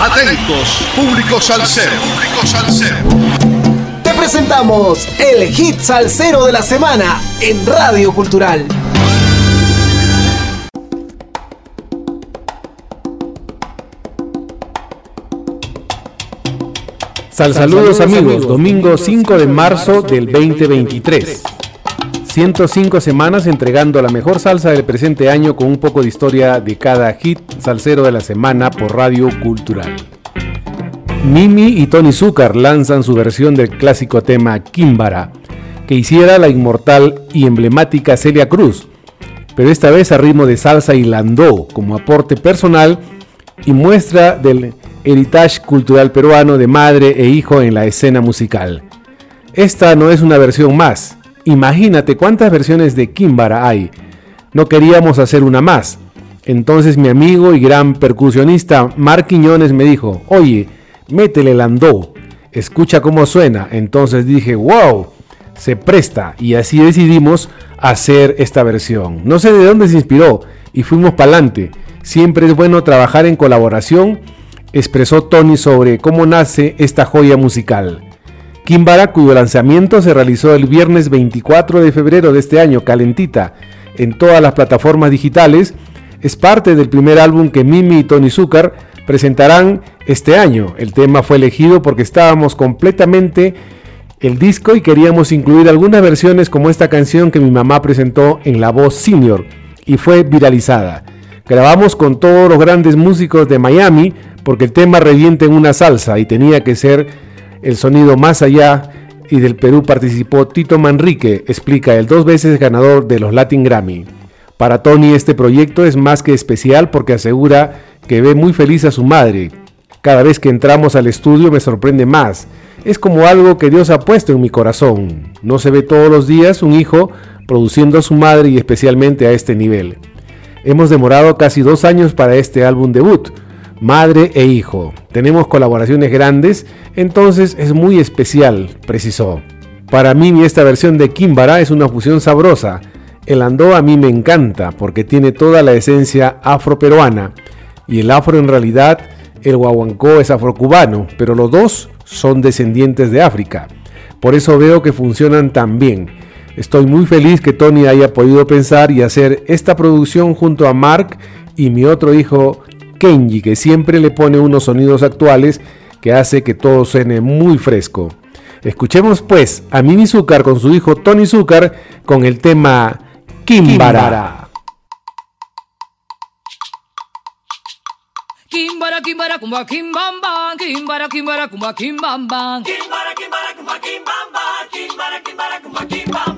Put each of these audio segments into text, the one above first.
Atentos, público salsero. Público salsero. Te presentamos el hit salsero de la semana en Radio Cultural. Sal saludos amigos, domingo 5 de marzo del 2023. 105 semanas entregando la mejor salsa del presente año con un poco de historia de cada hit salsero de la semana por Radio Cultural. Mimi y Tony Zucker lanzan su versión del clásico tema Kimbara, que hiciera la inmortal y emblemática Celia Cruz, pero esta vez a ritmo de salsa y landó como aporte personal y muestra del heritage cultural peruano de madre e hijo en la escena musical. Esta no es una versión más. Imagínate cuántas versiones de Kimbara hay. No queríamos hacer una más. Entonces mi amigo y gran percusionista Mark Quiñones me dijo, oye, métele el andó, escucha cómo suena. Entonces dije, wow, se presta. Y así decidimos hacer esta versión. No sé de dónde se inspiró y fuimos para adelante. Siempre es bueno trabajar en colaboración expresó Tony sobre cómo nace esta joya musical. Kimbara, cuyo lanzamiento se realizó el viernes 24 de febrero de este año, calentita, en todas las plataformas digitales, es parte del primer álbum que Mimi y Tony Zucker presentarán este año. El tema fue elegido porque estábamos completamente el disco y queríamos incluir algunas versiones como esta canción que mi mamá presentó en La Voz Senior y fue viralizada. Grabamos con todos los grandes músicos de Miami porque el tema revienta en una salsa y tenía que ser el sonido más allá y del Perú participó Tito Manrique, explica el dos veces ganador de los Latin Grammy. Para Tony este proyecto es más que especial porque asegura que ve muy feliz a su madre. Cada vez que entramos al estudio me sorprende más. Es como algo que Dios ha puesto en mi corazón. No se ve todos los días un hijo produciendo a su madre y especialmente a este nivel. Hemos demorado casi dos años para este álbum debut madre e hijo. Tenemos colaboraciones grandes, entonces es muy especial, precisó. Para mí esta versión de Kimbara es una fusión sabrosa. El andó a mí me encanta porque tiene toda la esencia afroperuana y el afro en realidad, el guaguancó es afrocubano, pero los dos son descendientes de África. Por eso veo que funcionan tan bien. Estoy muy feliz que Tony haya podido pensar y hacer esta producción junto a Mark y mi otro hijo Kenji, que siempre le pone unos sonidos actuales que hace que todo suene muy fresco. Escuchemos pues a Mimi Zucker con su hijo Tony Zucker con el tema Kimbara. Kimbara, kimbara, kumba, kimbamba, kimbara, kimbara, kumba, kimbamba. Kimbara, kimbara, kumba, kimbamba, kimbara, kimbara, kumba, kimbamba.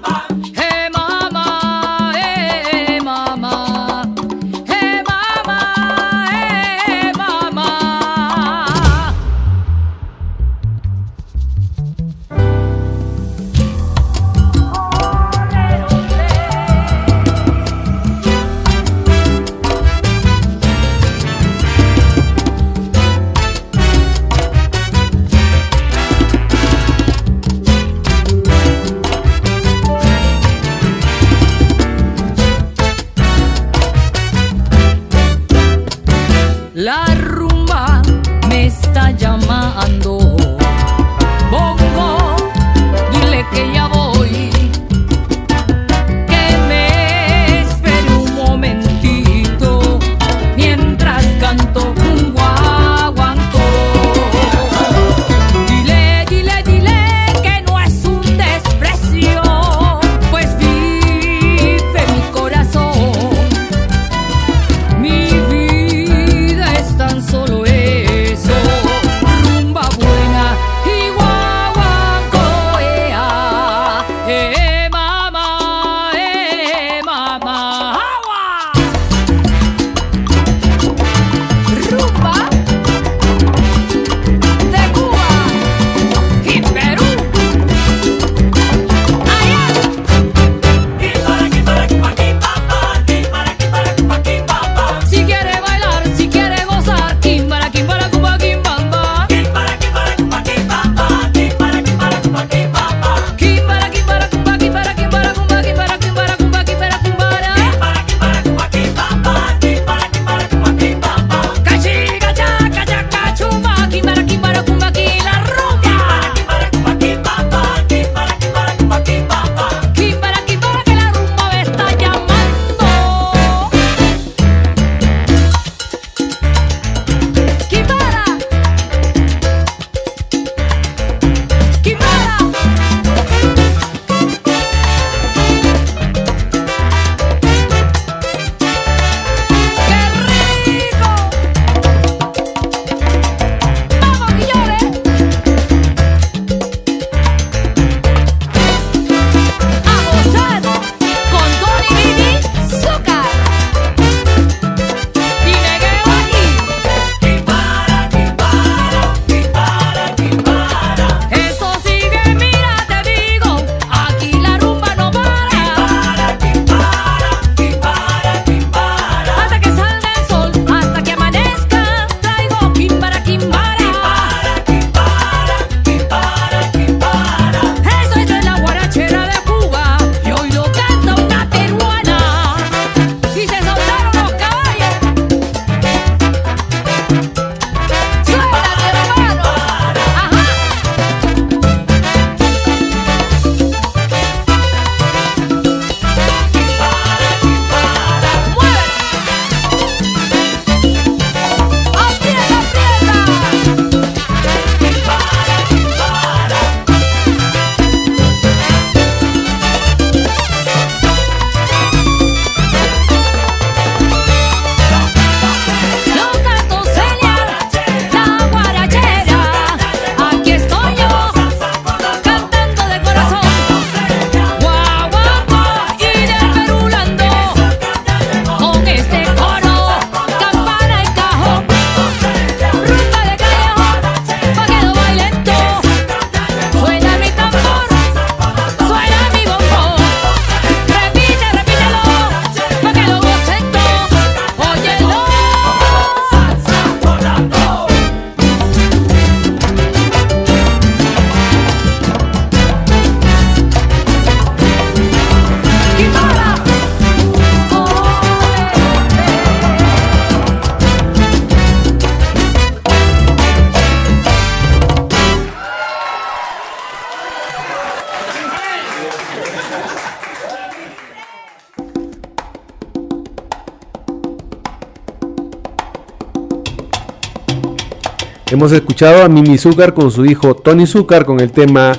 Hemos escuchado a Mimi Zúcar con su hijo Tony Zúcar con el tema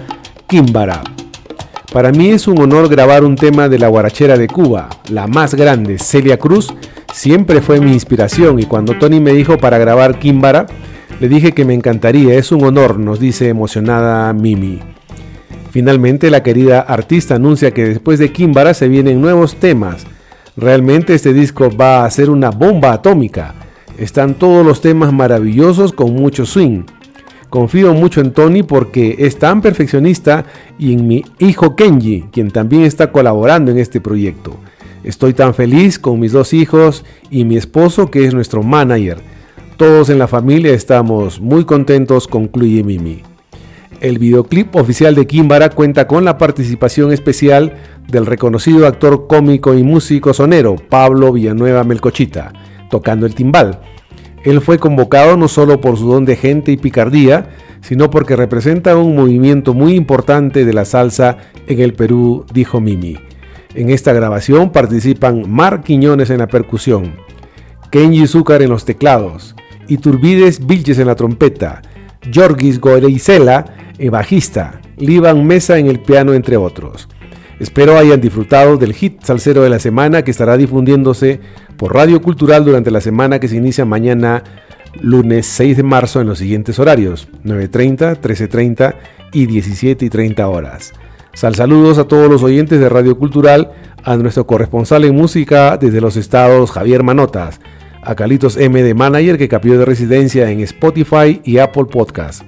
Kimbara. Para mí es un honor grabar un tema de la guarachera de Cuba, la más grande, Celia Cruz, siempre fue mi inspiración y cuando Tony me dijo para grabar Kimbara, le dije que me encantaría, es un honor, nos dice emocionada Mimi. Finalmente la querida artista anuncia que después de Kimbara se vienen nuevos temas. Realmente este disco va a ser una bomba atómica. Están todos los temas maravillosos con mucho swing. Confío mucho en Tony porque es tan perfeccionista y en mi hijo Kenji, quien también está colaborando en este proyecto. Estoy tan feliz con mis dos hijos y mi esposo que es nuestro manager. Todos en la familia estamos muy contentos, concluye Mimi. El videoclip oficial de Kimbara cuenta con la participación especial del reconocido actor cómico y músico sonero Pablo Villanueva Melcochita, tocando el timbal. Él fue convocado no solo por su don de gente y picardía, sino porque representa un movimiento muy importante de la salsa en el Perú, dijo Mimi. En esta grabación participan Mar Quiñones en la percusión, Kenji Zúcar en los teclados, Iturbides Vilches en la trompeta, Jorgis Goreizela en bajista, Liban Mesa en el piano, entre otros. Espero hayan disfrutado del hit salsero de la semana que estará difundiéndose por Radio Cultural durante la semana que se inicia mañana lunes 6 de marzo en los siguientes horarios, 9.30, 13.30 y 17.30 horas. Sal saludos a todos los oyentes de Radio Cultural, a nuestro corresponsal en música desde los estados Javier Manotas, a Calitos M de Manager que cambió de residencia en Spotify y Apple Podcast,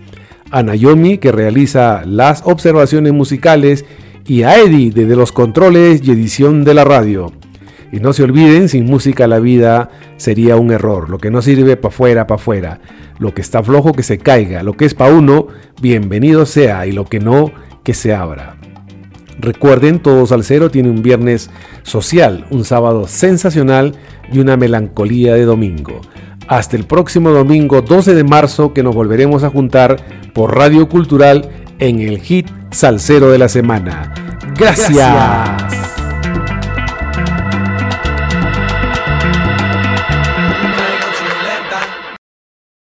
a Naomi que realiza las observaciones musicales y a Eddie desde los controles y edición de la radio. Y no se olviden, sin música la vida sería un error. Lo que no sirve para afuera, para afuera. Lo que está flojo que se caiga. Lo que es para uno, bienvenido sea. Y lo que no, que se abra. Recuerden, Todos al Cero tiene un viernes social, un sábado sensacional y una melancolía de domingo. Hasta el próximo domingo 12 de marzo que nos volveremos a juntar por Radio Cultural en el hit Salsero de la Semana. Gracias.